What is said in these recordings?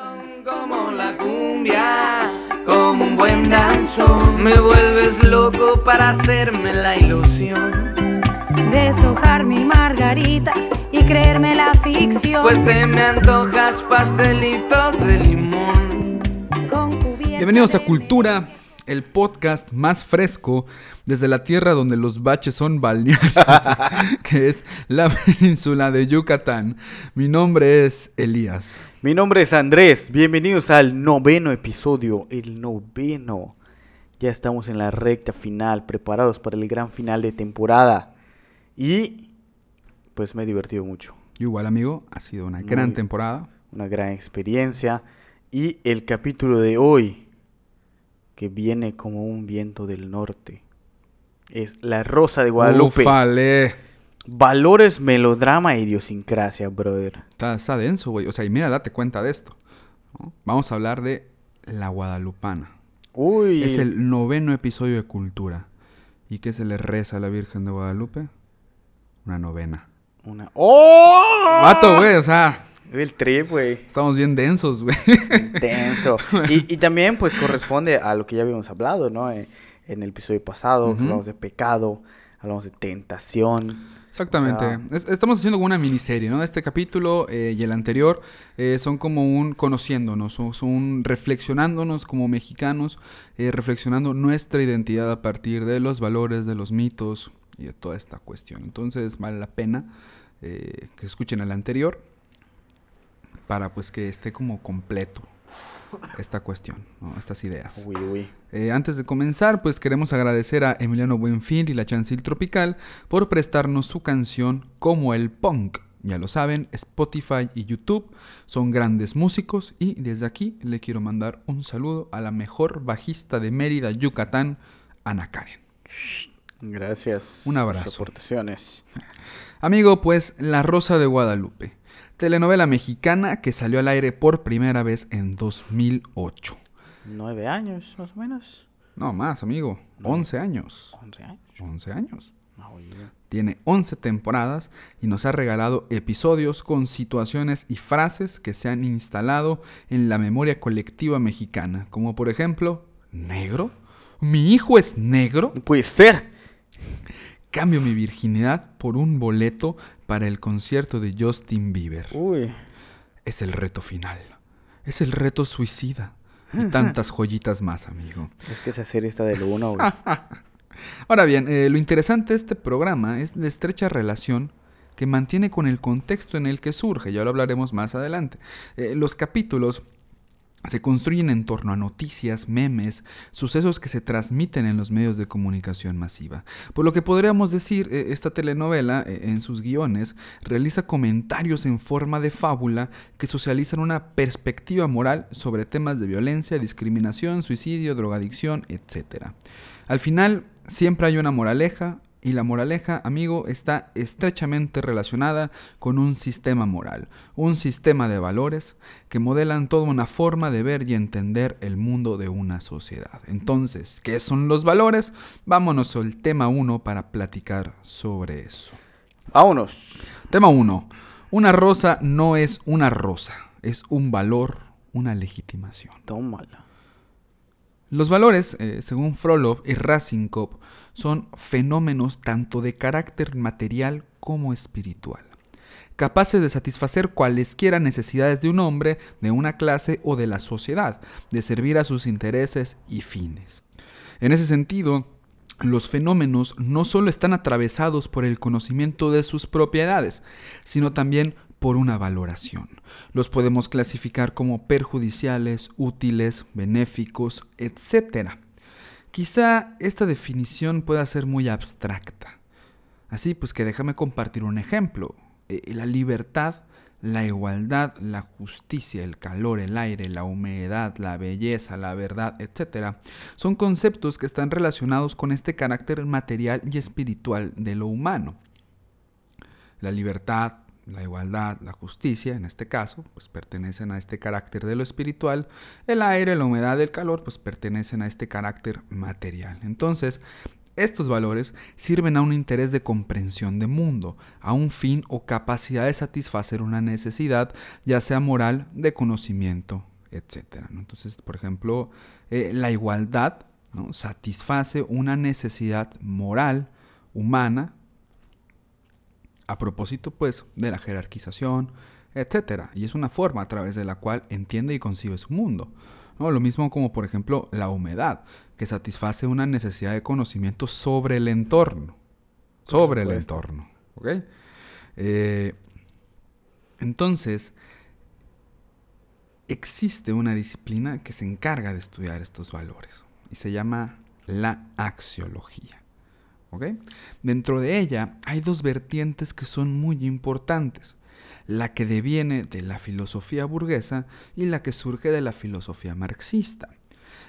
Son como la cumbia, como un buen danzón. Me vuelves loco para hacerme la ilusión. Deshojar mil margaritas y creerme la ficción. Pues te me antojas pastelito de limón. Con cubierta Bienvenidos a Cultura, el podcast más fresco desde la tierra donde los baches son balnearios, que es la península de Yucatán. Mi nombre es Elías. Mi nombre es Andrés, bienvenidos al noveno episodio, el noveno. Ya estamos en la recta final, preparados para el gran final de temporada. Y pues me he divertido mucho, Igual, amigo, ha sido una gran temporada. una gran experiencia. Y el capítulo de hoy, que viene como un viento del norte, es La Rosa de Guadalupe. Ufale. Valores, melodrama e idiosincrasia, brother. Está, está denso, güey. O sea, y mira, date cuenta de esto. ¿no? Vamos a hablar de La Guadalupana. Uy, Es el noveno episodio de Cultura. ¿Y qué se le reza a la Virgen de Guadalupe? Una novena. una... ¡Oh! Vato, güey, o sea, El trip, güey. estamos bien densos, güey. Intenso. Y, y también, pues, corresponde a lo que ya habíamos hablado, ¿no? En, en el episodio pasado, que hablamos de pecado, hablamos de tentación. Exactamente. O sea- Es- estamos haciendo como una miniserie, ¿no? Este capítulo eh, y el anterior eh, son como un conociéndonos, son, son reflexionándonos como mexicanos, eh, reflexionando nuestra identidad a partir de los valores, de los mitos y de toda esta cuestión. Entonces vale la pena eh, que escuchen el anterior para pues que esté como completo esta cuestión, ¿no? estas ideas. Uy, uy. Eh, antes de comenzar, pues queremos agradecer a Emiliano Buenfil y la Chancil Tropical por prestarnos su canción Como el Punk. Ya lo saben, Spotify y YouTube son grandes músicos y desde aquí le quiero mandar un saludo a la mejor bajista de Mérida, Yucatán, Ana Karen. Gracias. Un abrazo. sus aportaciones. Amigo, pues La Rosa de Guadalupe, telenovela mexicana que salió al aire por primera vez en 2008. Nueve años, más o menos. No más, amigo, 11 años. Once años. 11 años. Ah. Tiene 11 temporadas y nos ha regalado episodios con situaciones y frases que se han instalado en la memoria colectiva mexicana, como por ejemplo, ¿negro? ¿Mi hijo es negro? No puede ser. Cambio mi virginidad por un boleto para el concierto de Justin Bieber. Uy. Es el reto final. Es el reto suicida. Y tantas joyitas más, amigo. Es que esa serie está del uno, güey. Ahora bien, eh, lo interesante de este programa es la estrecha relación que mantiene con el contexto en el que surge, ya lo hablaremos más adelante. Eh, los capítulos se construyen en torno a noticias, memes, sucesos que se transmiten en los medios de comunicación masiva. Por lo que podríamos decir, eh, esta telenovela, eh, en sus guiones, realiza comentarios en forma de fábula que socializan una perspectiva moral sobre temas de violencia, discriminación, suicidio, drogadicción, etc. Al final, siempre hay una moraleja, y la moraleja, amigo, está estrechamente relacionada con un sistema moral, un sistema de valores que modelan toda una forma de ver y entender el mundo de una sociedad. Entonces, ¿qué son los valores? Vámonos al tema 1 para platicar sobre eso. Vámonos. Tema 1. Una rosa no es una rosa, es un valor, una legitimación. Tómala. Los valores, eh, según Frolov y Rasinkov, son fenómenos tanto de carácter material como espiritual, capaces de satisfacer cualesquiera necesidades de un hombre, de una clase o de la sociedad, de servir a sus intereses y fines. En ese sentido, los fenómenos no solo están atravesados por el conocimiento de sus propiedades, sino también por una valoración. Los podemos clasificar como perjudiciales, útiles, benéficos, etc. Quizá esta definición pueda ser muy abstracta. Así pues que déjame compartir un ejemplo. Eh, la libertad, la igualdad, la justicia, el calor, el aire, la humedad, la belleza, la verdad, etc. son conceptos que están relacionados con este carácter material y espiritual de lo humano. La libertad, la igualdad, la justicia, en este caso, pues pertenecen a este carácter de lo espiritual. El aire, la humedad, el calor, pues pertenecen a este carácter material. Entonces, estos valores sirven a un interés de comprensión de mundo, a un fin o capacidad de satisfacer una necesidad, ya sea moral, de conocimiento, etc. Entonces, por ejemplo, eh, la igualdad ¿no? satisface una necesidad moral humana a propósito pues de la jerarquización, etc. Y es una forma a través de la cual entiende y concibe su mundo. ¿no? Lo mismo como por ejemplo la humedad, que satisface una necesidad de conocimiento sobre el entorno. sobre el entorno. Eh, entonces, existe una disciplina que se encarga de estudiar estos valores y se llama la axiología. Dentro de ella hay dos vertientes que son muy importantes, la que deviene de la filosofía burguesa y la que surge de la filosofía marxista.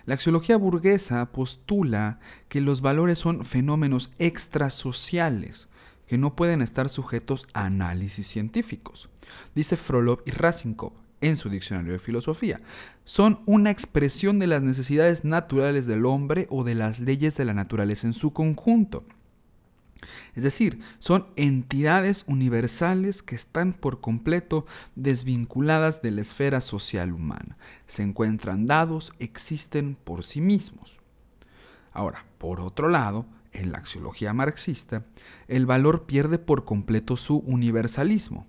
La axiología burguesa postula que los valores son fenómenos extrasociales que no pueden estar sujetos a análisis científicos. Dice Frolov y Rasinkov en su diccionario de filosofía. Son una expresión de las necesidades naturales del hombre o de las leyes de la naturaleza en su conjunto. Es decir, son entidades universales que están por completo desvinculadas de la esfera social humana. Se encuentran dados, existen por sí mismos. Ahora, por otro lado, en la axiología marxista, el valor pierde por completo su universalismo.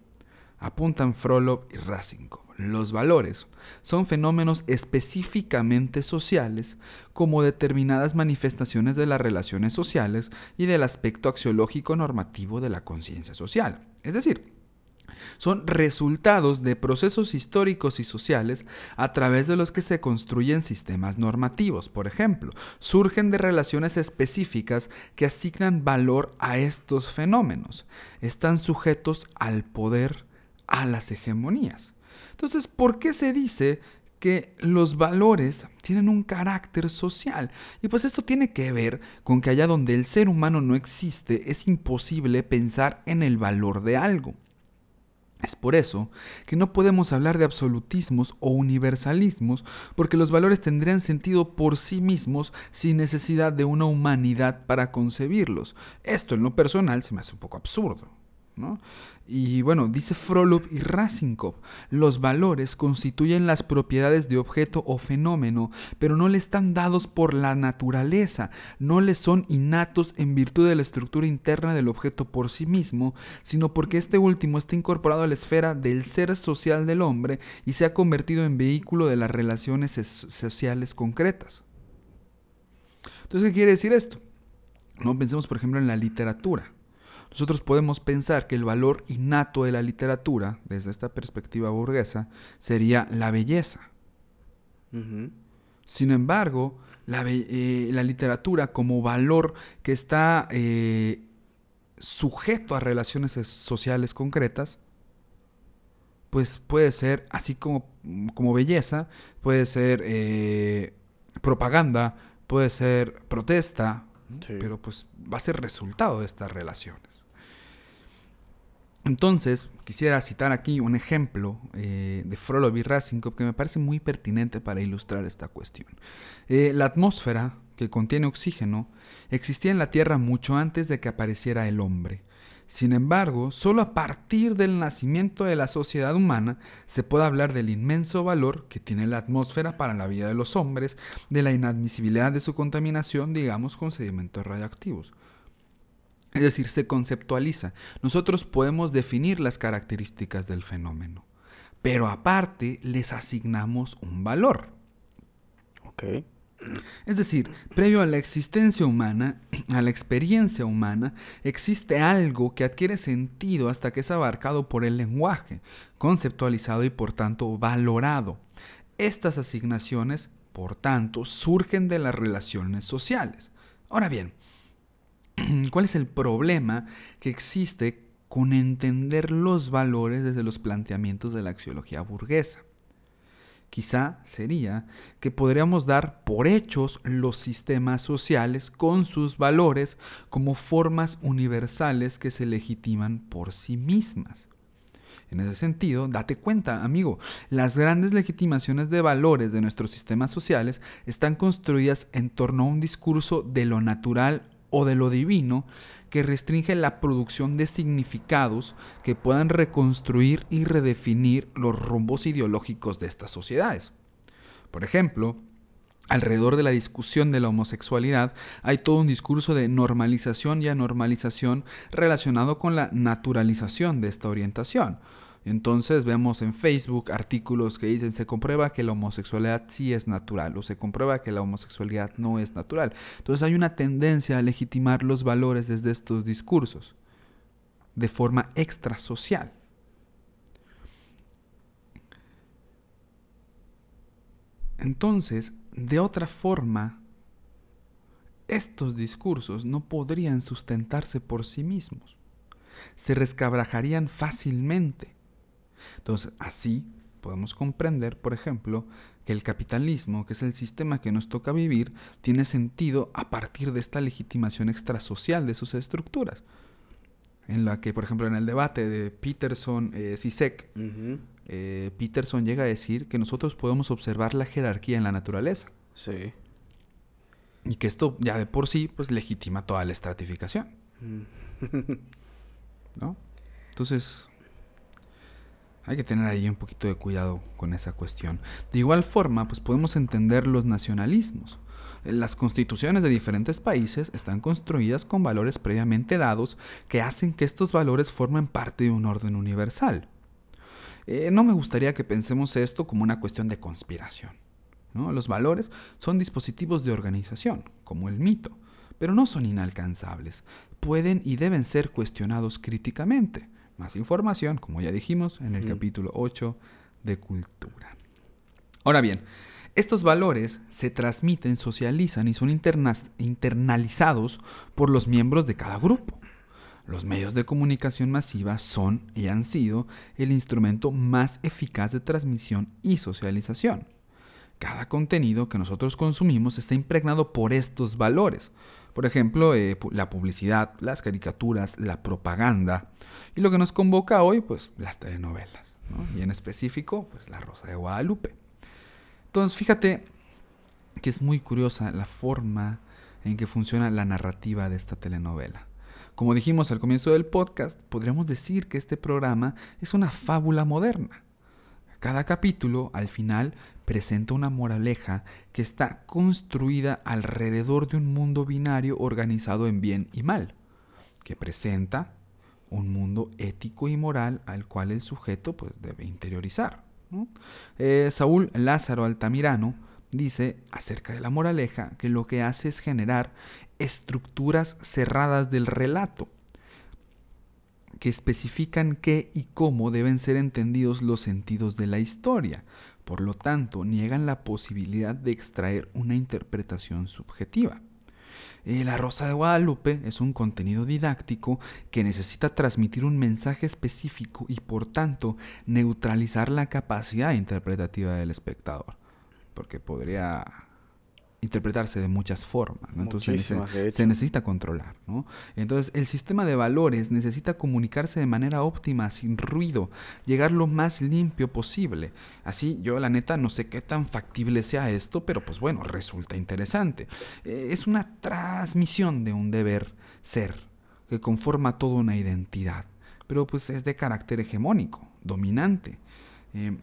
Apuntan Frolov y Rasinkov. Los valores son fenómenos específicamente sociales como determinadas manifestaciones de las relaciones sociales y del aspecto axiológico normativo de la conciencia social. Es decir, son resultados de procesos históricos y sociales a través de los que se construyen sistemas normativos. Por ejemplo, surgen de relaciones específicas que asignan valor a estos fenómenos. Están sujetos al poder, a las hegemonías. Entonces, ¿por qué se dice que los valores tienen un carácter social. Y pues esto tiene que ver con que allá donde el ser humano no existe es imposible pensar en el valor de algo. Es por eso que no podemos hablar de absolutismos o universalismos, porque los valores tendrían sentido por sí mismos sin necesidad de una humanidad para concebirlos. Esto en lo personal se me hace un poco absurdo. Y bueno, dice Frolov y Rasinkov, los valores constituyen las propiedades de objeto o fenómeno, pero no le están dados por la naturaleza, no le son innatos en virtud de la estructura interna del objeto por sí mismo, sino porque este último está incorporado a la esfera del ser social del hombre y se ha convertido en vehículo de las relaciones sociales concretas. Entonces, ¿qué quiere decir esto? No pensemos, por ejemplo, en la literatura. Nosotros podemos pensar que el valor innato de la literatura, desde esta perspectiva burguesa, sería la belleza. Sin embargo, eh, la, literatura como valor que está eh, sujeto a relaciones sociales concretas, pues puede ser, así como, como belleza, puede ser eh, propaganda, puede ser protesta, pero pues va a ser resultado de estas relaciones. Entonces, quisiera citar aquí un ejemplo eh, de Frolov y Rasinkov que me parece muy pertinente para ilustrar esta cuestión. Eh, la atmósfera, que contiene oxígeno, existía en la Tierra mucho antes de que apareciera el hombre. Sin embargo, solo a partir del nacimiento de la sociedad humana se puede hablar del inmenso valor que tiene la atmósfera para la vida de los hombres, de la inadmisibilidad de su contaminación, digamos, con sedimentos radioactivos. Es decir, se conceptualiza. Nosotros podemos definir las características del fenómeno, pero aparte les asignamos un valor. Ok. Es decir, previo a la existencia humana, a la experiencia humana, existe algo que adquiere sentido hasta que es abarcado por el lenguaje, conceptualizado y por tanto valorado. Estas asignaciones, por tanto, surgen de las relaciones sociales. Ahora bien, ¿Cuál es el problema que existe con entender los valores desde los planteamientos de la axiología burguesa? Quizá sería que podríamos dar por hechos los sistemas sociales con sus valores como formas universales que se legitiman por sí mismas. En ese sentido, date cuenta, amigo, las grandes legitimaciones de valores de nuestros sistemas sociales están construidas en torno a un discurso de lo natural o de lo divino que restringe la producción de significados que puedan reconstruir y redefinir los rumbos ideológicos de estas sociedades. Por ejemplo, alrededor de la discusión de la homosexualidad hay todo un discurso de normalización y anormalización relacionado con la naturalización de esta orientación. Entonces vemos en Facebook artículos que dicen se comprueba que la homosexualidad sí es natural o se comprueba que la homosexualidad no es natural. Entonces hay una tendencia a legitimar los valores desde estos discursos de forma extrasocial. Entonces, de otra forma, estos discursos no podrían sustentarse por sí mismos. Se rescabrajarían fácilmente. Entonces, así podemos comprender, por ejemplo, que el capitalismo, que es el sistema que nos toca vivir, tiene sentido a partir de esta legitimación extrasocial de sus estructuras. En la que, por ejemplo, en el debate de Peterson-Sisek, eh, eh, Peterson llega a decir que nosotros podemos observar la jerarquía en la naturaleza. Sí. Y que esto ya de por sí, pues legitima toda la estratificación. ¿No? Entonces, hay que tener ahí un poquito de cuidado con esa cuestión. De igual forma, pues podemos entender los nacionalismos. Las constituciones de diferentes países están construidas con valores previamente dados que hacen que estos valores formen parte de un orden universal. Eh, no me gustaría que pensemos esto como una cuestión de conspiración. Los valores son dispositivos de organización, como el mito, pero no son inalcanzables. Pueden y deben ser cuestionados críticamente. Más información, como ya dijimos en el capítulo 8 de Cultura. Ahora bien, estos valores se transmiten, socializan y son internalizados por los miembros de cada grupo. Los medios de comunicación masiva son y han sido el instrumento más eficaz de transmisión y socialización. Cada contenido que nosotros consumimos está impregnado por estos valores. Por ejemplo, eh, la publicidad, las caricaturas, la propaganda. Y lo que nos convoca hoy, pues las telenovelas. Y en específico, pues La Rosa de Guadalupe. Entonces, fíjate que es muy curiosa la forma en que funciona la narrativa de esta telenovela. Como dijimos al comienzo del podcast, podríamos decir que este programa es una fábula moderna. Cada capítulo, al final, presenta una moraleja que está construida alrededor de un mundo binario organizado en bien y mal, que presenta un mundo ético y moral al cual el sujeto pues, debe interiorizar. Eh, Saúl Lázaro Altamirano dice acerca de la moraleja que lo que hace es generar estructuras cerradas del relato que especifican qué y cómo deben ser entendidos los sentidos de la historia. Por lo tanto, niegan la posibilidad de extraer una interpretación subjetiva. Eh, la Rosa de Guadalupe es un contenido didáctico que necesita transmitir un mensaje específico y por tanto neutralizar la capacidad interpretativa del espectador. Porque podría interpretarse de muchas formas. Entonces se, necesita controlar. Entonces el sistema de valores necesita comunicarse de manera óptima, sin ruido, llegar lo más limpio posible. Así yo la neta no sé qué tan factible sea esto, pero pues bueno, resulta interesante. Eh, es una transmisión de un deber ser que conforma toda una identidad, pero pues es de carácter hegemónico, dominante. Eh,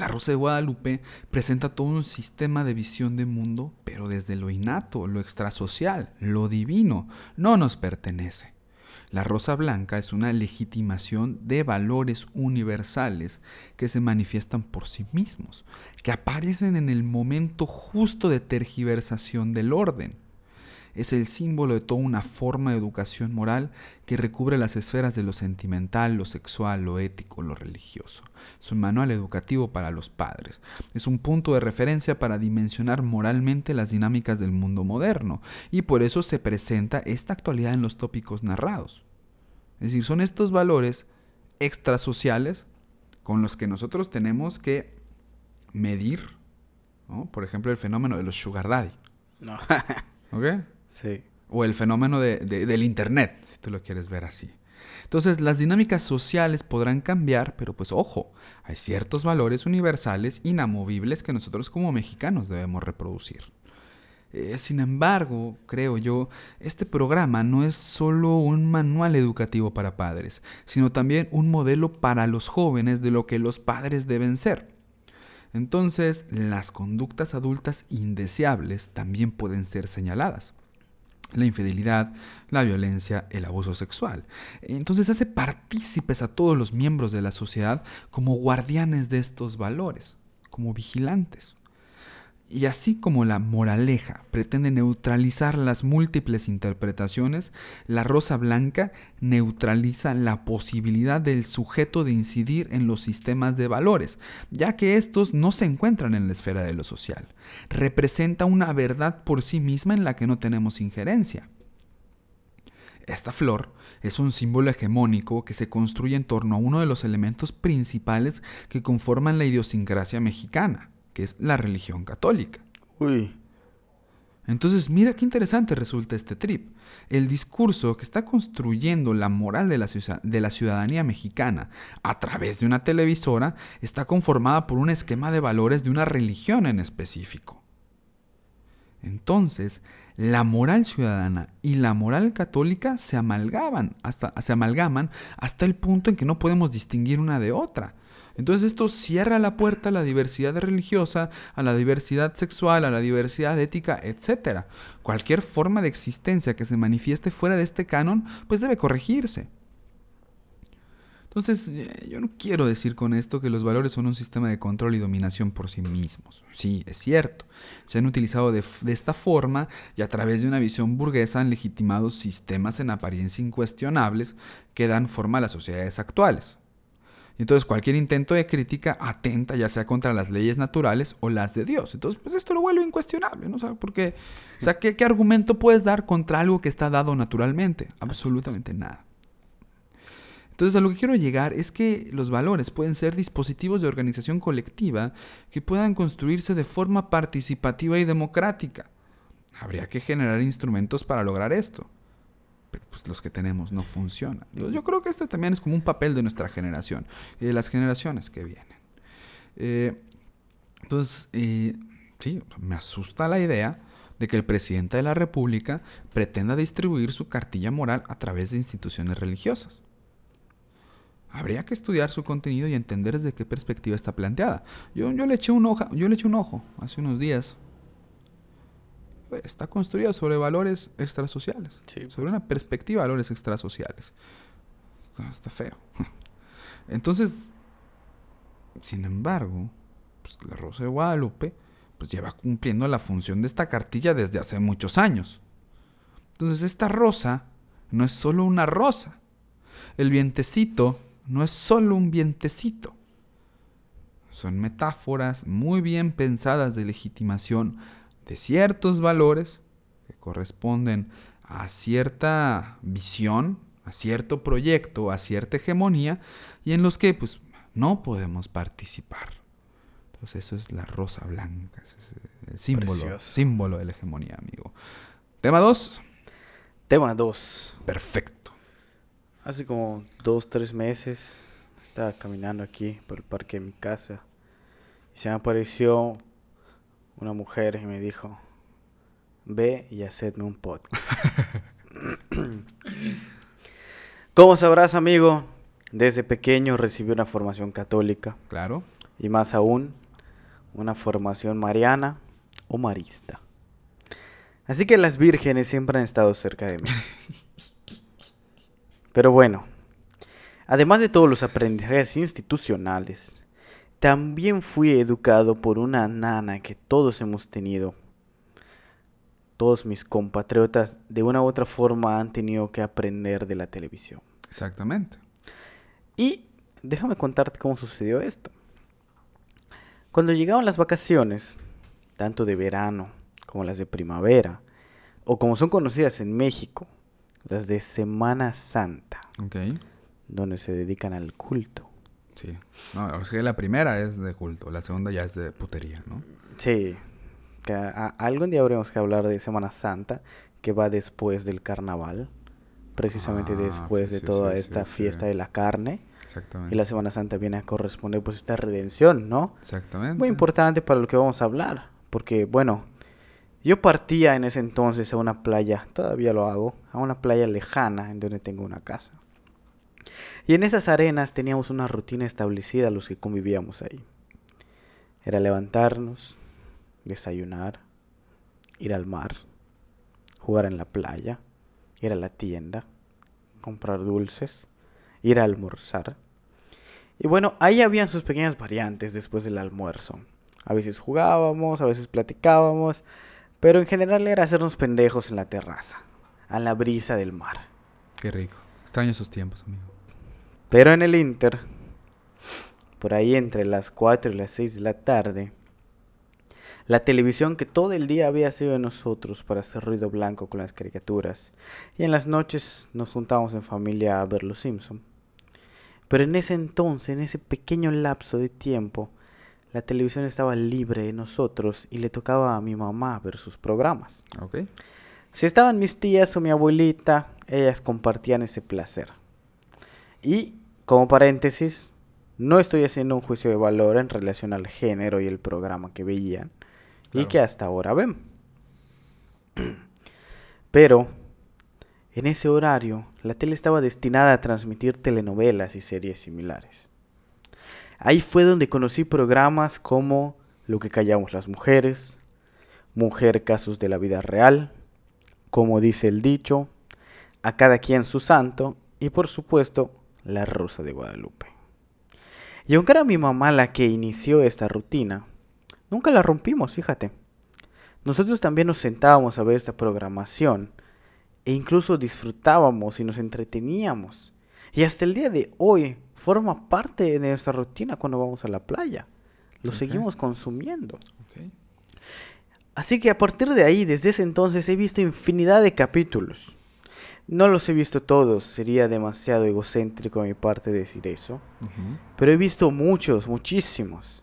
la Rosa de Guadalupe presenta todo un sistema de visión de mundo, pero desde lo innato, lo extrasocial, lo divino, no nos pertenece. La Rosa Blanca es una legitimación de valores universales que se manifiestan por sí mismos, que aparecen en el momento justo de tergiversación del orden es el símbolo de toda una forma de educación moral que recubre las esferas de lo sentimental, lo sexual, lo ético, lo religioso. Es un manual educativo para los padres. Es un punto de referencia para dimensionar moralmente las dinámicas del mundo moderno y por eso se presenta esta actualidad en los tópicos narrados. Es decir, son estos valores extrasociales con los que nosotros tenemos que medir, por ejemplo, el fenómeno de los sugar daddy. No. ¿Ok? O el fenómeno de, del Internet, si tú lo quieres ver así. Entonces, las dinámicas sociales podrán cambiar, pero pues ojo, hay ciertos valores universales inamovibles que nosotros como mexicanos debemos reproducir. Eh, sin embargo, creo yo, este programa no es solo un manual educativo para padres, sino también un modelo para los jóvenes de lo que los padres deben ser. Entonces, las conductas adultas indeseables también pueden ser señaladas. La infidelidad, la violencia, el abuso sexual. Entonces hace partícipes a todos los miembros de la sociedad como guardianes de estos valores, como vigilantes. Y así como la moraleja pretende neutralizar las múltiples interpretaciones, la rosa blanca neutraliza la posibilidad del sujeto de incidir en los sistemas de valores, ya que estos no se encuentran en la esfera de lo social. Representa una verdad por sí misma en la que no tenemos injerencia. Esta flor es un símbolo hegemónico que se construye en torno a uno de los elementos principales que conforman la idiosincrasia mexicana que es la religión católica. Uy. Entonces, mira qué interesante resulta este trip. El discurso que está construyendo la moral de la, de la, ciudadanía mexicana a través de una televisora está conformada por un esquema de valores de una religión en específico. Entonces, la moral ciudadana y la moral católica se amalgaman hasta, se amalgaman hasta el punto en que no podemos distinguir una de otra. Entonces esto cierra la puerta a la diversidad religiosa, a la diversidad sexual, a la diversidad ética, etc. Cualquier forma de existencia que se manifieste fuera de este canon, pues debe corregirse. Entonces, eh, yo no quiero decir con esto que los valores son un sistema de control y dominación por sí mismos. Sí, es cierto. Se han utilizado de, de, esta forma y a través de una visión burguesa han legitimado sistemas en apariencia incuestionables que dan forma a las sociedades actuales. Entonces cualquier intento de crítica atenta ya sea contra las leyes naturales o las de Dios. Entonces, pues esto lo vuelve incuestionable, ¿no? O porque, o sea, ¿qué, argumento puedes dar contra algo que está dado naturalmente? Absolutamente nada. Entonces a lo que quiero llegar es que los valores pueden ser dispositivos de organización colectiva que puedan construirse de forma participativa y democrática. Habría que generar instrumentos para lograr esto pero pues los que tenemos no funcionan. Yo, creo que este también es como un papel de nuestra generación y de las generaciones que vienen. Eh, entonces, eh, sí, me asusta la idea de que el presidente de la República pretenda distribuir su cartilla moral a través de instituciones religiosas. Habría que estudiar su contenido y entender desde qué perspectiva está planteada. Yo, yo, le, eché un ojo, yo le eché un ojo hace unos días está construida sobre valores extrasociales, sobre una perspectiva de valores extrasociales. Está feo. Entonces, sin embargo, pues, la Rosa de Guadalupe pues lleva cumpliendo la función de esta cartilla desde hace muchos años. Entonces, esta rosa no es solo una rosa. El vientecito no es solo un vientecito. Son metáforas muy bien pensadas de legitimación de ciertos valores que corresponden a cierta visión, a cierto proyecto, a cierta hegemonía, y en los que pues no podemos participar. Entonces eso es la rosa blanca, es el símbolo, símbolo de la hegemonía, amigo. Tema 2. Tema 2. Perfecto. Hace como dos, tres meses estaba caminando aquí por el parque de mi casa y se me apareció una mujer y me dijo, ve y hacedme un podcast. Como sabrás, amigo, desde pequeño recibí una formación católica. Claro. Y más aún, una formación mariana o marista. Así que las vírgenes siempre han estado cerca de mí. Pero bueno, además de todos los aprendizajes institucionales, también fui educado por una nana que todos hemos tenido. Todos mis compatriotas de una u otra forma han tenido que aprender de la televisión. Exactamente. Y déjame contarte cómo sucedió esto. Cuando llegaban las vacaciones, tanto de verano como las de primavera, o como son conocidas en México, las de Semana Santa, donde se dedican al culto. Sí. No, es que la primera es de culto, la segunda ya es de putería, ¿no? Sí. Que algún día habremos que hablar de Semana Santa, que va después del carnaval, precisamente ah, después de toda esta fiesta de la carne. Exactamente. Y la Semana Santa viene a corresponder pues esta redención, ¿no? Exactamente. Muy importante para lo que vamos a hablar, porque bueno, yo partía en ese entonces a una playa, todavía lo hago, a una playa lejana en donde tengo una casa. Y en esas arenas teníamos una rutina establecida los que convivíamos ahí. era levantarnos, desayunar, ir al mar, jugar en la playa, ir a la tienda, comprar dulces, ir a almorzar. Y bueno, ahí habían sus pequeñas variantes después del almuerzo. A veces jugábamos, a veces platicábamos, pero en general era hacernos pendejos en la terraza, a la brisa del mar. Qué rico. Extraño esos tiempos, amigo. Pero en el Inter, por ahí entre las 4 y las 6 de la tarde, la televisión que todo el día había sido de nosotros para hacer ruido blanco con las caricaturas, y en las noches nos juntábamos en familia a ver Los Simpson. Pero en ese entonces, en ese pequeño lapso de tiempo, la televisión estaba libre de nosotros y le tocaba a mi mamá ver sus programas. Si estaban mis tías o mi abuelita, ellas compartían ese placer. Y, como paréntesis, no estoy haciendo un juicio de valor en relación al género y el programa que veían y que hasta ahora ven. Pero, en ese horario, la tele estaba destinada a transmitir telenovelas y series similares. Ahí fue donde conocí programas como Lo que callamos las mujeres, Mujer Casos de la Vida Real, Como dice el dicho, A cada quien su santo y por supuesto La Rosa de Guadalupe. Y aunque era mi mamá la que inició esta rutina, nunca la rompimos, fíjate. Nosotros también nos sentábamos a ver esta programación e incluso disfrutábamos y nos entreteníamos. Y hasta el día de hoy forma parte de nuestra rutina cuando vamos a la playa. Lo seguimos consumiendo. Así que a partir de ahí, desde ese entonces, he visto infinidad de capítulos. No los he visto todos, sería demasiado egocéntrico de mi parte decir eso. Pero he visto muchos, muchísimos.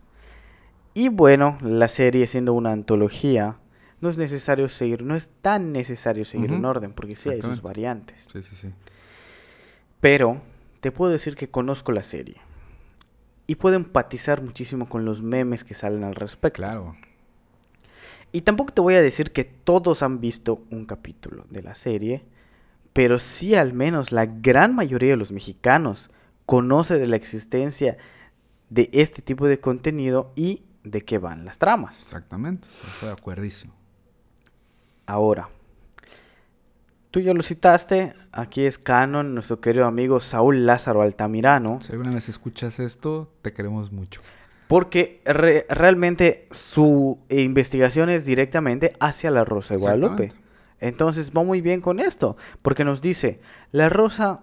Y bueno, la serie siendo una antología, no es necesario seguir, no es tan necesario seguir un Ujú. orden, porque sí hay sus variantes. Sí, sí, sí. Pero te puedo decir que conozco la serie. Y puedo empatizar muchísimo con los memes que salen al respecto. Claro. Y tampoco te voy a decir que todos han visto un capítulo de la serie, pero sí al menos la gran mayoría de los mexicanos conoce de la existencia de este tipo de contenido y de qué van las tramas. Exactamente. Estoy de acuerdísimo. Ahora, tú ya lo citaste, aquí es canon nuestro querido amigo Saúl Lázaro Altamirano, Si alguna vez escuchas esto, te queremos mucho. porque re- realmente su investigación es directamente hacia la Rosa de Guadalupe. Entonces va muy bien con esto, porque nos dice, La Rosa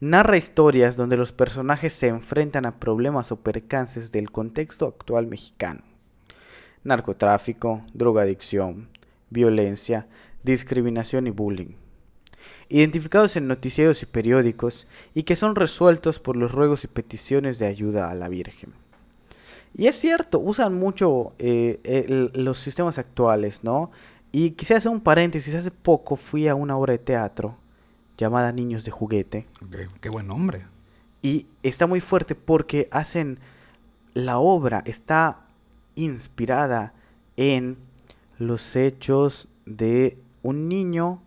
narra historias donde los personajes se enfrentan a problemas o percances del contexto actual mexicano. Narcotráfico, drogadicción, violencia, discriminación y bullying. Identificados en noticieros y periódicos y que son resueltos por los ruegos y peticiones de ayuda a la Virgen. Y es cierto, usan mucho eh, los sistemas actuales, ¿no? Y quisiera hacer un paréntesis, hace poco fui a una obra de teatro llamada Niños de Juguete Qué, qué buen nombre. y está muy fuerte porque hacen, la obra está inspirada en los hechos de un niño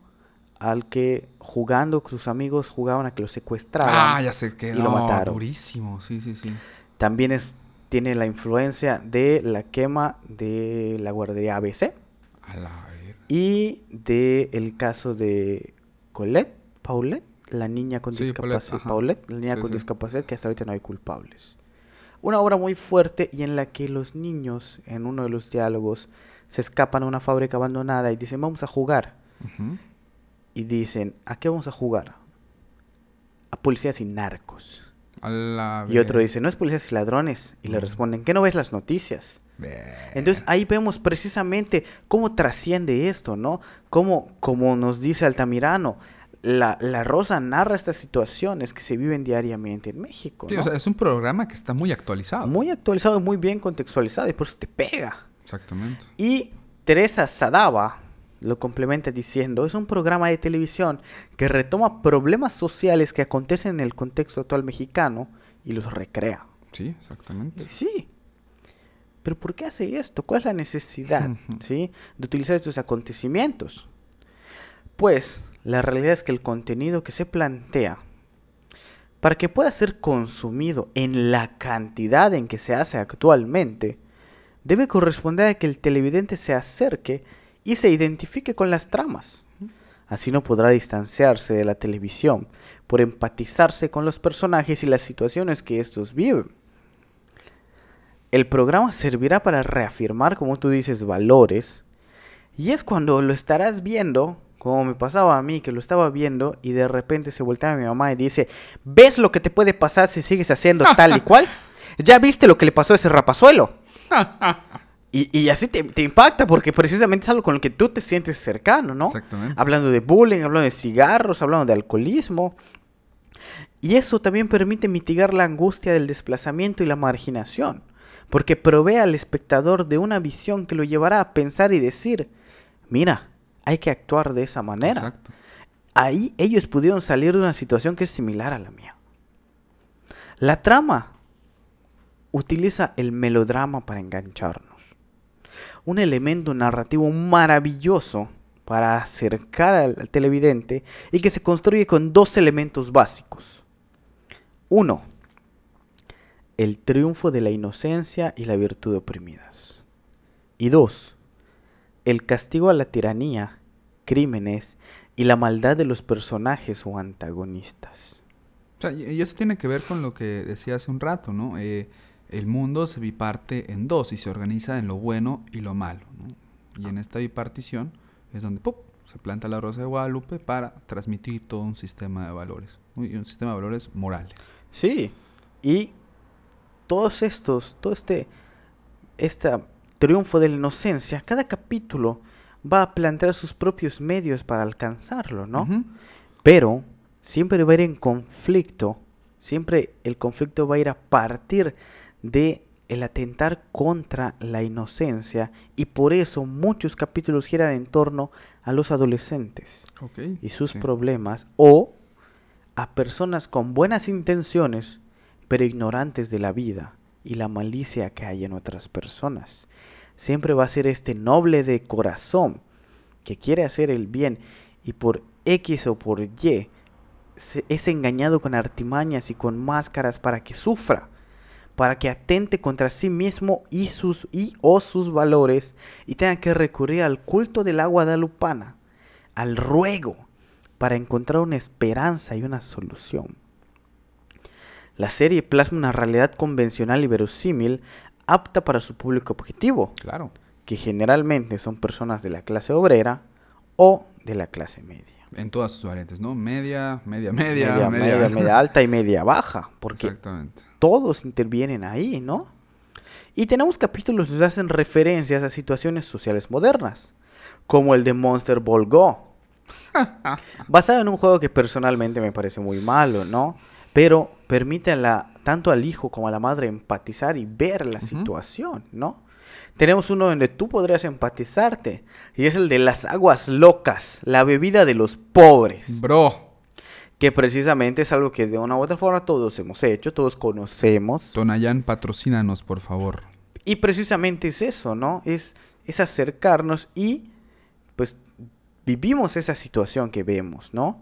al que jugando con sus amigos jugaban a que lo secuestraban. Ah, ya sé que y lo no, mataron. durísimo. Sí, sí, sí. También es, tiene la influencia de la quema de la guardería ABC. A la. Y de el caso de Colette, Paulette, la niña con Sí, discapacidad. Paulette, la niña Sí, con sí. discapacidad que hasta ahorita no hay culpables. Una obra muy fuerte y en la que los niños, en uno de los diálogos, se escapan a una fábrica abandonada y dicen, vamos a jugar. Y dicen, ¿a qué vamos a jugar? A policías y narcos. A la Y otro dice, no es policías y ladrones. Y le responden, ¿qué no ves las noticias? Entonces ahí vemos precisamente cómo trasciende esto, ¿no? Cómo, como nos dice Altamirano, la, la Rosa narra estas situaciones que se viven diariamente en México, Sí, o sea, es un programa que está muy actualizado. Muy actualizado y muy bien contextualizado y por eso te pega. Exactamente. Y Teresa Sadaba lo complementa diciendo, es un programa de televisión que retoma problemas sociales que acontecen en el contexto actual mexicano y los recrea. Sí, exactamente. Sí. Pero ¿por qué hace esto? ¿Cuál es la necesidad. ¿sí? de utilizar estos acontecimientos? Pues la realidad es que el contenido que se plantea, para que pueda ser consumido en la cantidad en que se hace actualmente, debe corresponder a que el televidente se acerque y se identifique con las tramas. Así no podrá distanciarse de la televisión por empatizarse con los personajes y las situaciones que estos viven. El programa servirá para reafirmar, como tú dices, valores. Y es cuando lo estarás viendo, como me pasaba a mí, que lo estaba viendo y de repente se voltea a mi mamá y dice, ¿ves lo que te puede pasar si sigues haciendo tal y cual? ¿Ya viste lo que le pasó a ese rapazuelo? Y, y así te, te impacta porque precisamente es algo con lo que tú te sientes cercano, ¿no? Exactamente. Hablando de bullying, hablando de cigarros, hablando de alcoholismo. Y eso también permite mitigar la angustia del desplazamiento y la marginación, porque provee al espectador de una visión que lo llevará a pensar y decir, mira, hay que actuar de esa manera. Exacto. Ahí ellos pudieron salir de una situación que es similar a la mía. La trama utiliza el melodrama para engancharnos. Un elemento narrativo maravilloso para acercar al, al televidente y que se construye con dos elementos básicos. Uno, el triunfo de la inocencia y la virtud oprimidas. Y dos, el castigo a la tiranía, crímenes y la maldad de los personajes o antagonistas. O sea, y eso tiene que ver con lo que decía hace un rato, ¿no? Eh, el mundo se biparte en dos y se organiza en lo bueno y lo malo, ¿no? Y en esta bipartición es donde se planta la rosa de Guadalupe para transmitir todo un sistema de valores, y un sistema de valores morales. Sí, y todos estos, todo este, este triunfo de la inocencia, cada capítulo va a plantear sus propios medios para alcanzarlo, ¿no? Pero siempre va a ir en conflicto, siempre el conflicto va a ir a partir de el atentar contra la inocencia y por eso muchos capítulos giran en torno a los adolescentes Ok. y sus sí. problemas o a personas con buenas intenciones pero ignorantes de la vida y la malicia que hay en otras personas. Siempre va a ser este noble de corazón que quiere hacer el bien y por X o por Y es engañado con artimañas y con máscaras para que sufra, para que atente contra sí mismo y sus y o sus valores y tenga que recurrir al culto del agua guadalupana, al ruego para encontrar una esperanza y una solución. La serie plasma una realidad convencional y verosímil apta para su público objetivo, Claro. que generalmente son personas de la clase obrera o de la clase media. En todas sus variantes, ¿no? Media, media, media, media, media, media alta y media baja, porque Exactamente. todos intervienen ahí, ¿no? Y tenemos capítulos que hacen referencias a situaciones sociales modernas, como el de Monster Ball Go, basado en un juego que personalmente me parece muy malo, ¿no? Pero permite a la, tanto al hijo como a la madre empatizar y ver la situación, ¿no? Tenemos uno donde tú podrías empatizarte, y es el de las aguas locas, la bebida de los pobres Bro, que precisamente es algo que de una u otra forma todos hemos hecho, todos conocemos. Tonayán, patrocínanos, por favor. Y precisamente es eso, ¿no? Es, es acercarnos y pues vivimos esa situación que vemos, ¿no?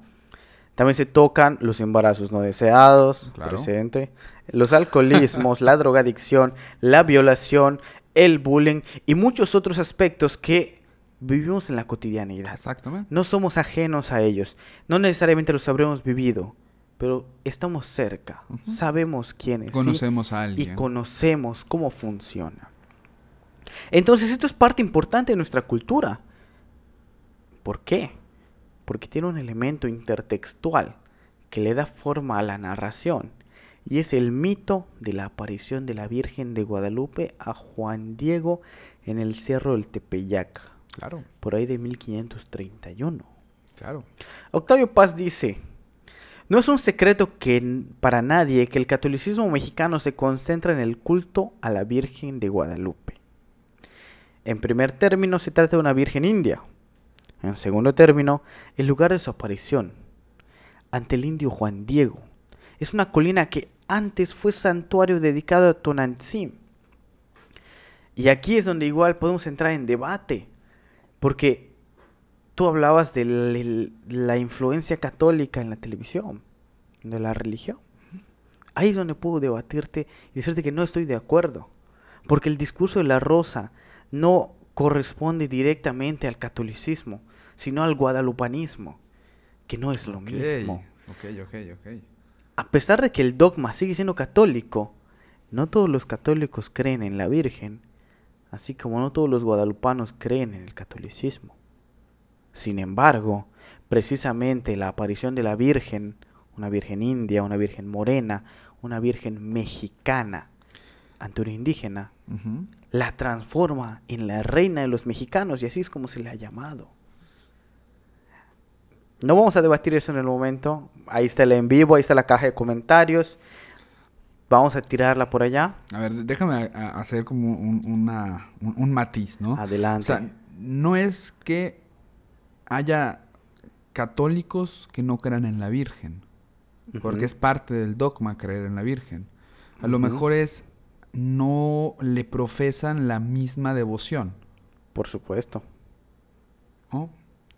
También se tocan los embarazos no deseados, Claro. presente, los alcoholismos, la drogadicción, la violación, el bullying y muchos otros aspectos que vivimos en la cotidianidad. Exactamente. No somos ajenos a ellos. No necesariamente los habremos vivido, pero estamos cerca. Ujú. Sabemos quiénes. ¿sí? Conocemos a Y alguien. conocemos cómo funciona. Entonces, esto es parte importante de nuestra cultura. ¿Por qué? Porque tiene un elemento intertextual que le da forma a la narración. Y es el mito de la aparición de la Virgen de Guadalupe a Juan Diego en el Cerro del Tepeyac Claro, por ahí de 1531. claro. Octavio Paz dice, no es un secreto que para nadie que el catolicismo mexicano se concentra en el culto a la Virgen de Guadalupe. En primer término se trata de una Virgen india. En segundo término, el lugar de su aparición, ante el indio Juan Diego, es una colina que antes fue santuario dedicado a Tonantzin. Y aquí es donde igual podemos entrar en debate, porque tú hablabas de la influencia católica en la televisión, de la religión. Ahí es donde puedo debatirte y decirte que no estoy de acuerdo. porque el discurso de la rosa no corresponde directamente al catolicismo, sino al guadalupanismo, que no es lo mismo. Ok, ok, ok. A pesar de que el dogma sigue siendo católico, no todos los católicos creen en la Virgen, así como no todos los guadalupanos creen en el catolicismo. Sin embargo, precisamente la aparición de la Virgen, una Virgen india, una Virgen morena, una Virgen mexicana ante una indígena, la transforma en la reina de los mexicanos y así es como se le ha llamado. No vamos a debatir eso en el momento. Ahí está el en vivo, ahí está la caja de comentarios. Vamos a tirarla por allá. A ver, déjame a- a- hacer como un, una- un- un matiz, ¿no? Adelante. O sea, no es que haya católicos que no crean en la Virgen, porque es parte del dogma creer en la Virgen. A lo mejor es no le profesan la misma devoción, Por supuesto. ¿no?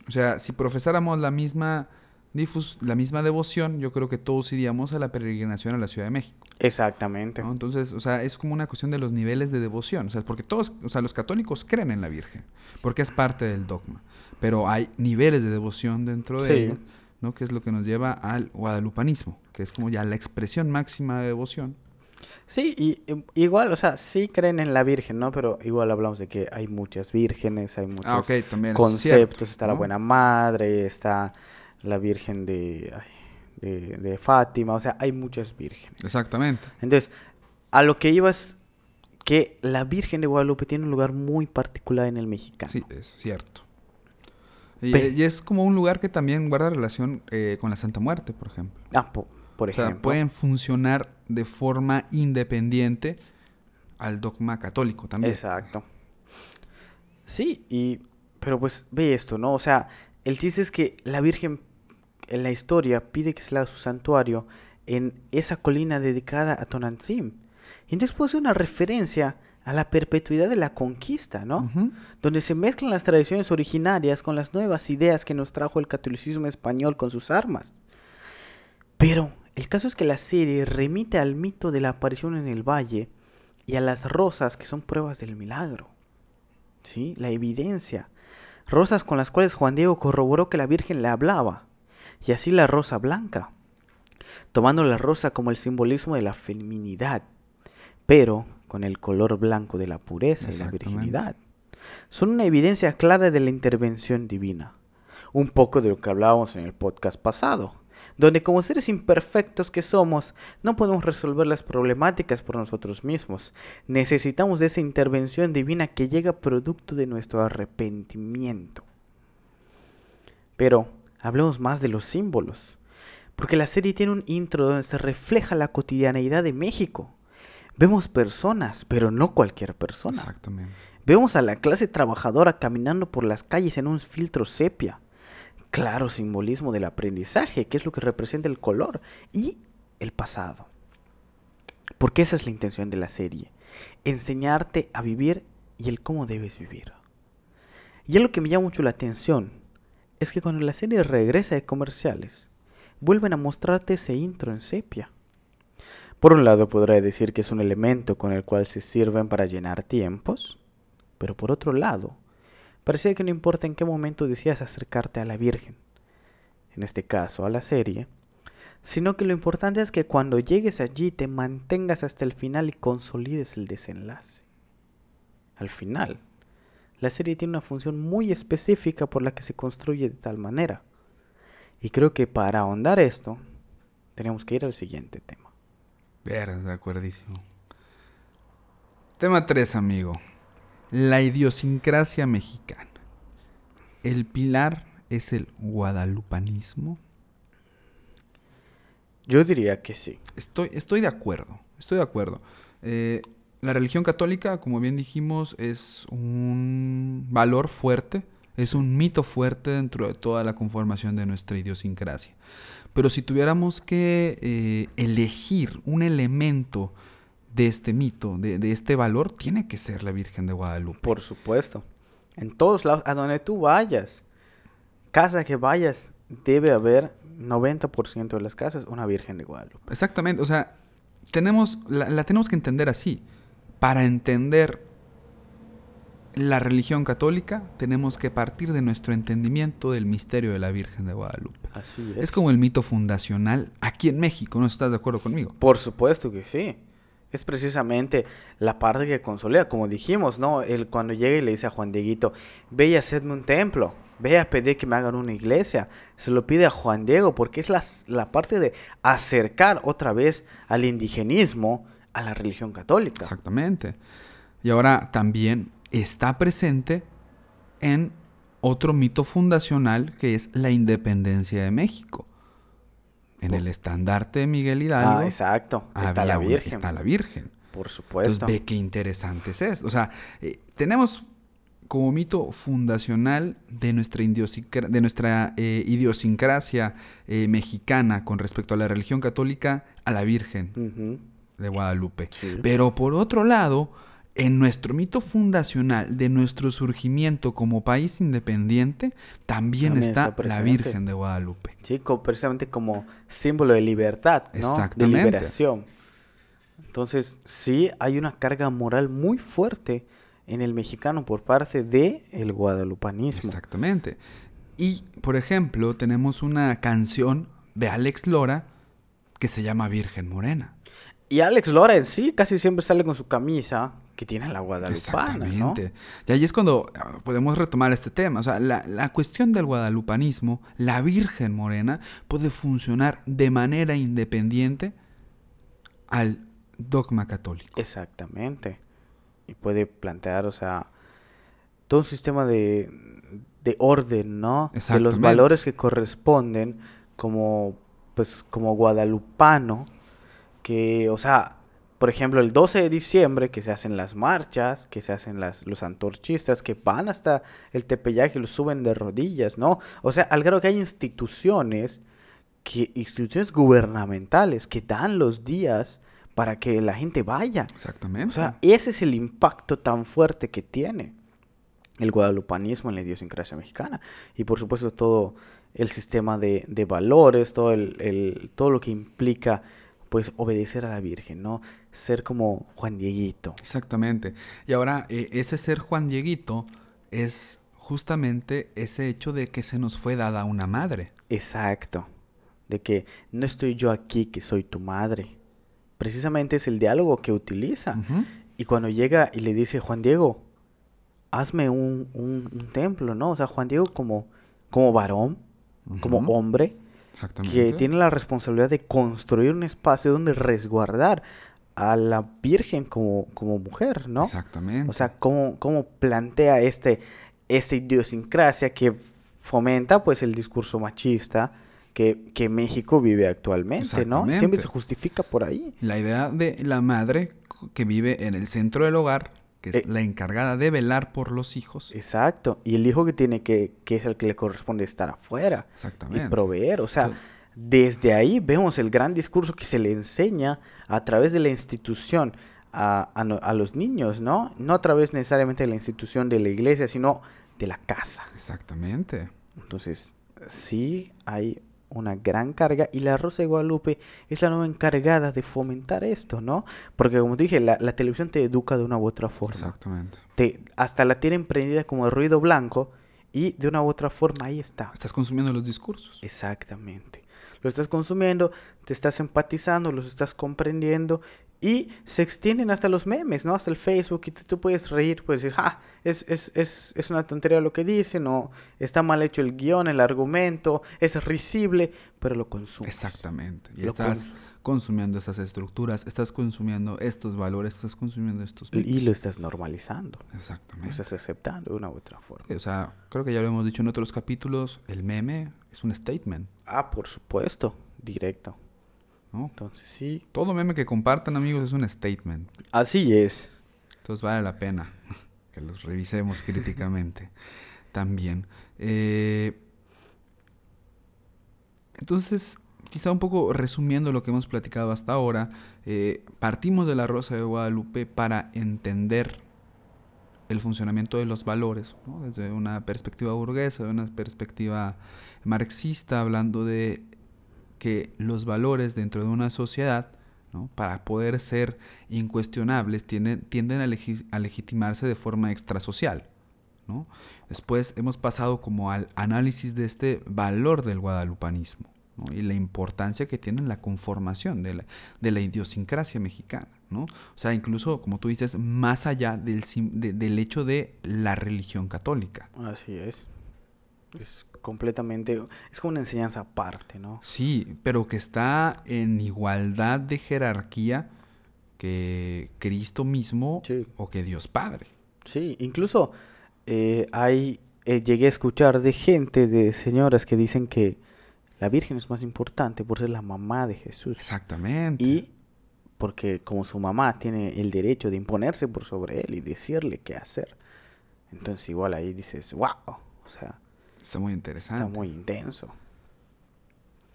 O sea, si profesáramos la misma difus- la misma devoción, yo creo que todos iríamos a la peregrinación a la Ciudad de México. Exactamente. ¿no? Entonces, o sea, es como una cuestión de los niveles de devoción. O sea, porque todos, o sea, los católicos creen en la Virgen, porque es parte del dogma. Pero hay niveles de devoción dentro de Sí. ello, ¿no? Que es lo que nos lleva al guadalupanismo, que es como ya la expresión máxima de devoción. Sí, y, igual, o sea, sí creen en la Virgen, ¿no? Pero igual hablamos de que hay muchas vírgenes, hay muchos Ah, también. es conceptos. cierto, está la. Buena Madre, está la Virgen de, ay, de, de Fátima, o sea, hay muchas vírgenes. Exactamente. Entonces, a lo que iba es que la Virgen de Guadalupe tiene un lugar muy particular en el mexicano. Sí, es cierto. Y, es como un lugar que también guarda relación eh, con la Santa Muerte, por ejemplo. Ah, po- por O sea, ejemplo. pueden funcionar de forma independiente al dogma católico también. Exacto. Sí, y pero pues ve esto, ¿no? O sea, el chiste es que la Virgen en la historia pide que se le haga su santuario en esa colina dedicada a Tonantzin. Y entonces puede ser una referencia a la perpetuidad de la conquista, ¿no? Donde se mezclan las tradiciones originarias con las nuevas ideas que nos trajo el catolicismo español con sus armas. Pero el caso es que la serie remite al mito de la aparición en el valle y a las rosas que son pruebas del milagro. ¿Sí? La evidencia. Rosas con las cuales Juan Diego corroboró que la Virgen le hablaba. Y así la rosa blanca. Tomando la rosa como el simbolismo de la feminidad. Pero con el color blanco de la pureza y la virginidad. Son una evidencia clara de la intervención divina. Un poco de lo que hablábamos en el podcast pasado donde como seres imperfectos que somos, no podemos resolver las problemáticas por nosotros mismos. Necesitamos de esa intervención divina que llega producto de nuestro arrepentimiento. Pero hablemos más de los símbolos, porque la serie tiene un intro donde se refleja la cotidianeidad de México. Vemos personas, pero no cualquier persona. Exactamente. Vemos a la clase trabajadora caminando por las calles en un filtro sepia. Claro simbolismo del aprendizaje, que es lo que representa el color y el pasado. Porque esa es la intención de la serie. Enseñarte a vivir y el cómo debes vivir. Y algo que me llama mucho la atención es que cuando la serie regresa de comerciales, vuelven a mostrarte ese intro en sepia. Por un lado podrá decir que es un elemento con el cual se sirven para llenar tiempos, pero por otro lado, parecía que no importa en qué momento decidas acercarte a la Virgen, en este caso a la serie, sino que lo importante es que cuando llegues allí te mantengas hasta el final y consolides el desenlace. Al final, la serie tiene una función muy específica por la que se construye de tal manera. Y creo que para ahondar esto, tenemos que ir al siguiente tema. Ver, de acuerdísimo. Tema 3, amigo. La idiosincrasia mexicana. El pilar es el guadalupanismo. Yo diría que sí. Estoy, estoy de acuerdo, estoy de acuerdo. Eh, la religión católica, como bien dijimos, es un valor fuerte, es un mito fuerte dentro de toda la conformación de nuestra idiosincrasia. Pero si tuviéramos que eh, elegir un elemento de este mito, de, de este valor, tiene que ser la Virgen de Guadalupe. Por supuesto. En todos lados, a donde tú vayas, casa que vayas, debe haber 90% de las casas una Virgen de Guadalupe. Exactamente, o sea, tenemos, la, la tenemos que entender así. para entender la religión católica tenemos que partir de nuestro entendimiento del misterio de la Virgen de Guadalupe. Así es. Es como el mito fundacional aquí en México, ¿no estás de acuerdo conmigo? Por supuesto que sí. Es precisamente la parte que consolida, como dijimos, ¿no? Él cuando llega y le dice a Juan Dieguito, ve y hacedme un templo, ve a pedir que me hagan una iglesia. Se lo pide a Juan Diego porque es la, la parte de acercar otra vez al indigenismo a la religión católica. Exactamente. Y ahora también está presente en otro mito fundacional que es la independencia de México. En el estandarte de Miguel Hidalgo. Ah, exacto. Está la una- Virgen. está la Virgen. Por Entonces supuesto. ve qué interesante es esto. O sea, eh, tenemos como mito fundacional de nuestra, de nuestra eh, idiosincrasia eh, mexicana con respecto a la religión católica a la Virgen de Guadalupe. Sí. Pero por otro lado, en nuestro mito fundacional de nuestro surgimiento como país independiente, también, También está, está la. Virgen de Guadalupe. Sí, co- precisamente como símbolo de libertad, ¿no? De liberación. Entonces, sí hay una carga moral muy fuerte en el mexicano por parte de el guadalupanismo. Exactamente. Y, por ejemplo, tenemos una canción de Alex Lora que se llama Virgen Morena. Y Alex Lora en sí casi siempre sale con su camisa que tiene la guadalupana, ¿no? Exactamente. Y ahí es cuando ah, podemos retomar este tema. O sea, la, la cuestión del guadalupanismo, la Virgen Morena, puede funcionar de manera independiente al dogma católico. Exactamente. Y puede plantear, o sea, todo un sistema de, de orden, ¿no? De los valores que corresponden como, pues, como guadalupano, que, o sea, por ejemplo, el 12 de diciembre que se hacen las marchas, que se hacen las, los antorchistas, que van hasta el Tepeyac y los suben de rodillas, ¿no? O sea, al grado que hay instituciones, que, instituciones gubernamentales que dan los días para que la gente vaya. Exactamente. O sea, ese es el impacto tan fuerte que tiene el guadalupanismo en la idiosincrasia mexicana. Y por supuesto todo el sistema de, de valores, todo, el, el- todo lo que implica pues obedecer a la Virgen, ¿no? Ser como Juan Dieguito. Exactamente. Y ahora, eh, ese ser Juan Dieguito es justamente ese hecho de que se nos fue dada una madre. Exacto. De que no estoy yo aquí, que soy tu madre. Precisamente es el diálogo que utiliza. Y cuando llega y le dice, Juan Diego, hazme un, un- un templo, ¿no? O sea, Juan Diego como, como varón, como hombre, que tiene la responsabilidad de construir un espacio donde resguardar a la Virgen como, como mujer, ¿no? Exactamente. O sea, cómo, cómo plantea este, esta idiosincrasia que fomenta pues el discurso machista que, que México vive actualmente, ¿no? Siempre se justifica por ahí. La idea de la madre que vive en el centro del hogar, que es Eh. la encargada de velar por los hijos. Exacto. Y el hijo que tiene que, que es el que le corresponde estar afuera y Exactamente. proveer. O sea, Entonces- desde ahí vemos el gran discurso que se le enseña a través de la institución a, a no- a los niños, ¿no? No a través necesariamente de la institución de la iglesia, sino de la casa. Exactamente. Entonces, sí hay una gran carga y la Rosa de Guadalupe es la nueva encargada de fomentar esto, ¿no? Porque como te dije, la, la televisión te educa de una u otra forma. Exactamente. Te, hasta la tienen prendida como de ruido blanco y de una u otra forma ahí está. Estás consumiendo los discursos. Exactamente. Lo estás consumiendo, te estás empatizando, los estás comprendiendo y se extienden hasta los memes, ¿no? Hasta el Facebook y tú, tú puedes reír, puedes decir, ah, es, es, es, es una tontería lo que dice, no, está mal hecho el guion, el argumento, es risible, pero lo consumes. Exactamente. Y Lo estás consumiendo esas estructuras, estás consumiendo estos valores, estás consumiendo estos Y lo estás normalizando, lo Exactamente. estás aceptando de una u otra forma. O sea, creo que ya lo hemos dicho en otros capítulos, el meme es un statement, Ah, por supuesto, directo. ¿no? Entonces, sí. Todo meme que compartan, amigos, es un statement. Así es. Entonces vale la pena que los revisemos críticamente también. Eh, entonces, quizá un poco resumiendo lo que hemos platicado hasta ahora, eh, partimos de la Rosa de Guadalupe para entender el funcionamiento de los valores, desde una perspectiva burguesa, de una perspectiva marxista, hablando de que los valores dentro de una sociedad. Para poder ser incuestionables tienden, tienden a legitimarse de forma extrasocial. ¿no? Después hemos pasado como al análisis de este valor del guadalupanismo ¿no? y la importancia que tiene en la conformación de la, de la idiosincrasia mexicana. ¿no? O sea, incluso, como tú dices, más allá del, de- del hecho de la religión católica. Así es. Es completamente, es como una enseñanza aparte, ¿no? Sí, pero que está en igualdad de jerarquía que Cristo mismo Sí. o que Dios Padre. Sí, incluso eh, hay, eh, llegué a escuchar de gente, de señoras que dicen que la Virgen es más importante por ser la mamá de Jesús. Exactamente. Y porque como su mamá tiene el derecho de imponerse por sobre él y decirle qué hacer. Entonces igual ahí dices, wow, o sea, Está muy está interesante. muy intenso.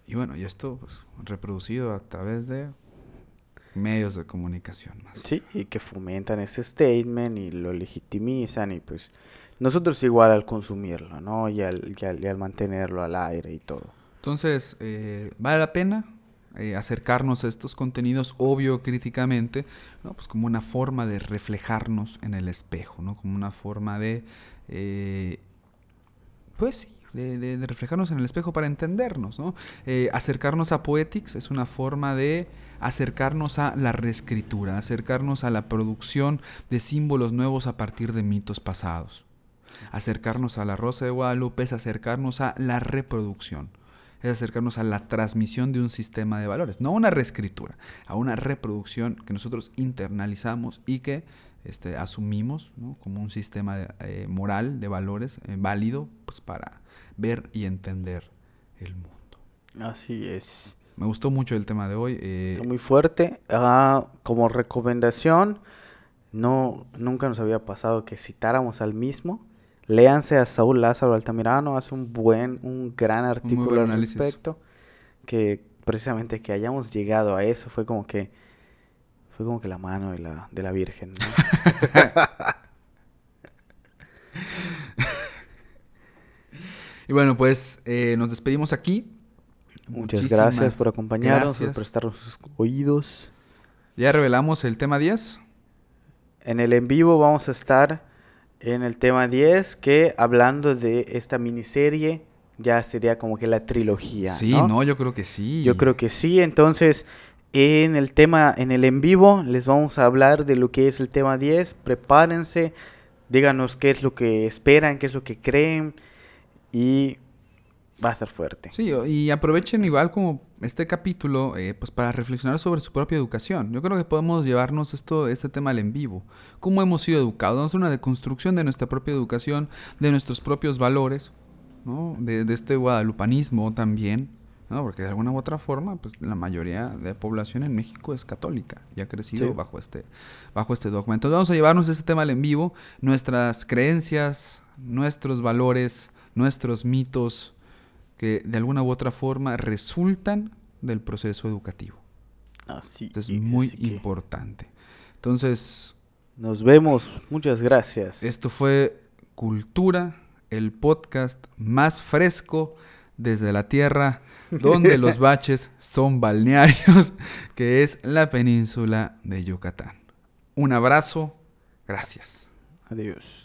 Y bueno, y esto pues, reproducido a través de medios de comunicación más. Sí, y que fomentan ese statement y lo legitimizan y pues nosotros igual al consumirlo, ¿no? Y al, y al, y al mantenerlo al aire y todo. Entonces, eh, vale la pena eh, acercarnos a estos contenidos, obvio, críticamente, ¿no? Pues como una forma de reflejarnos en el espejo, ¿no? Como una forma de, eh, pues sí, de, reflejarnos en el espejo para entendernos, ¿no? Eh, acercarnos a Poetics es una forma de acercarnos a la reescritura, acercarnos a la producción de símbolos nuevos a partir de mitos pasados. Acercarnos a la Rosa de Guadalupe es acercarnos a la reproducción, es acercarnos a la transmisión de un sistema de valores, no a una reescritura, a una reproducción que nosotros internalizamos y que este, asumimos ¿no? como un sistema de, eh, moral de valores eh, válido pues, para ver y entender el mundo. Así es. Me gustó mucho el tema de hoy. eh, muy fuerte. Ah, como recomendación, no, nunca nos había pasado que citáramos al mismo. Léanse a Saúl Lázaro Altamirano, hace un buen, un gran artículo buen al respecto. Que precisamente que hayamos llegado a eso fue como que fue como que la mano de la, de la Virgen, ¿no? Y bueno, pues eh, nos despedimos aquí. Muchas Muchísimas gracias por acompañarnos, por prestarnos sus oídos. Ya revelamos el tema 10. En el en vivo vamos a estar en el tema 10, que hablando de esta miniserie, ya sería como que la trilogía. sí, ¿no? no, yo creo que sí. Yo creo que sí. Entonces, en el tema, en el en vivo, les vamos a hablar de lo que es el tema 10. Prepárense, díganos qué es lo que esperan, qué es lo que creen. Y va a estar fuerte. Sí, y aprovechen igual como este capítulo eh, pues para reflexionar sobre su propia educación. Yo creo que podemos llevarnos esto, este tema al en vivo. ¿Cómo hemos sido educados? Una deconstrucción de nuestra propia educación, de nuestros propios valores, ¿no? De, de este guadalupanismo también, ¿no? Porque de alguna u otra forma, pues la mayoría de la población en México es católica y ha crecido Sí. bajo este, bajo este dogma. Entonces vamos a llevarnos este tema al en vivo, nuestras creencias, nuestros valores, nuestros mitos, que de alguna u otra forma resultan del proceso educativo. Así Esto es es, muy así importante. Entonces, Nos vemos. Muchas gracias. esto fue Cultura, el podcast más fresco desde la tierra, donde los baches son balnearios, que es la península de Yucatán. Un abrazo, gracias. Adiós.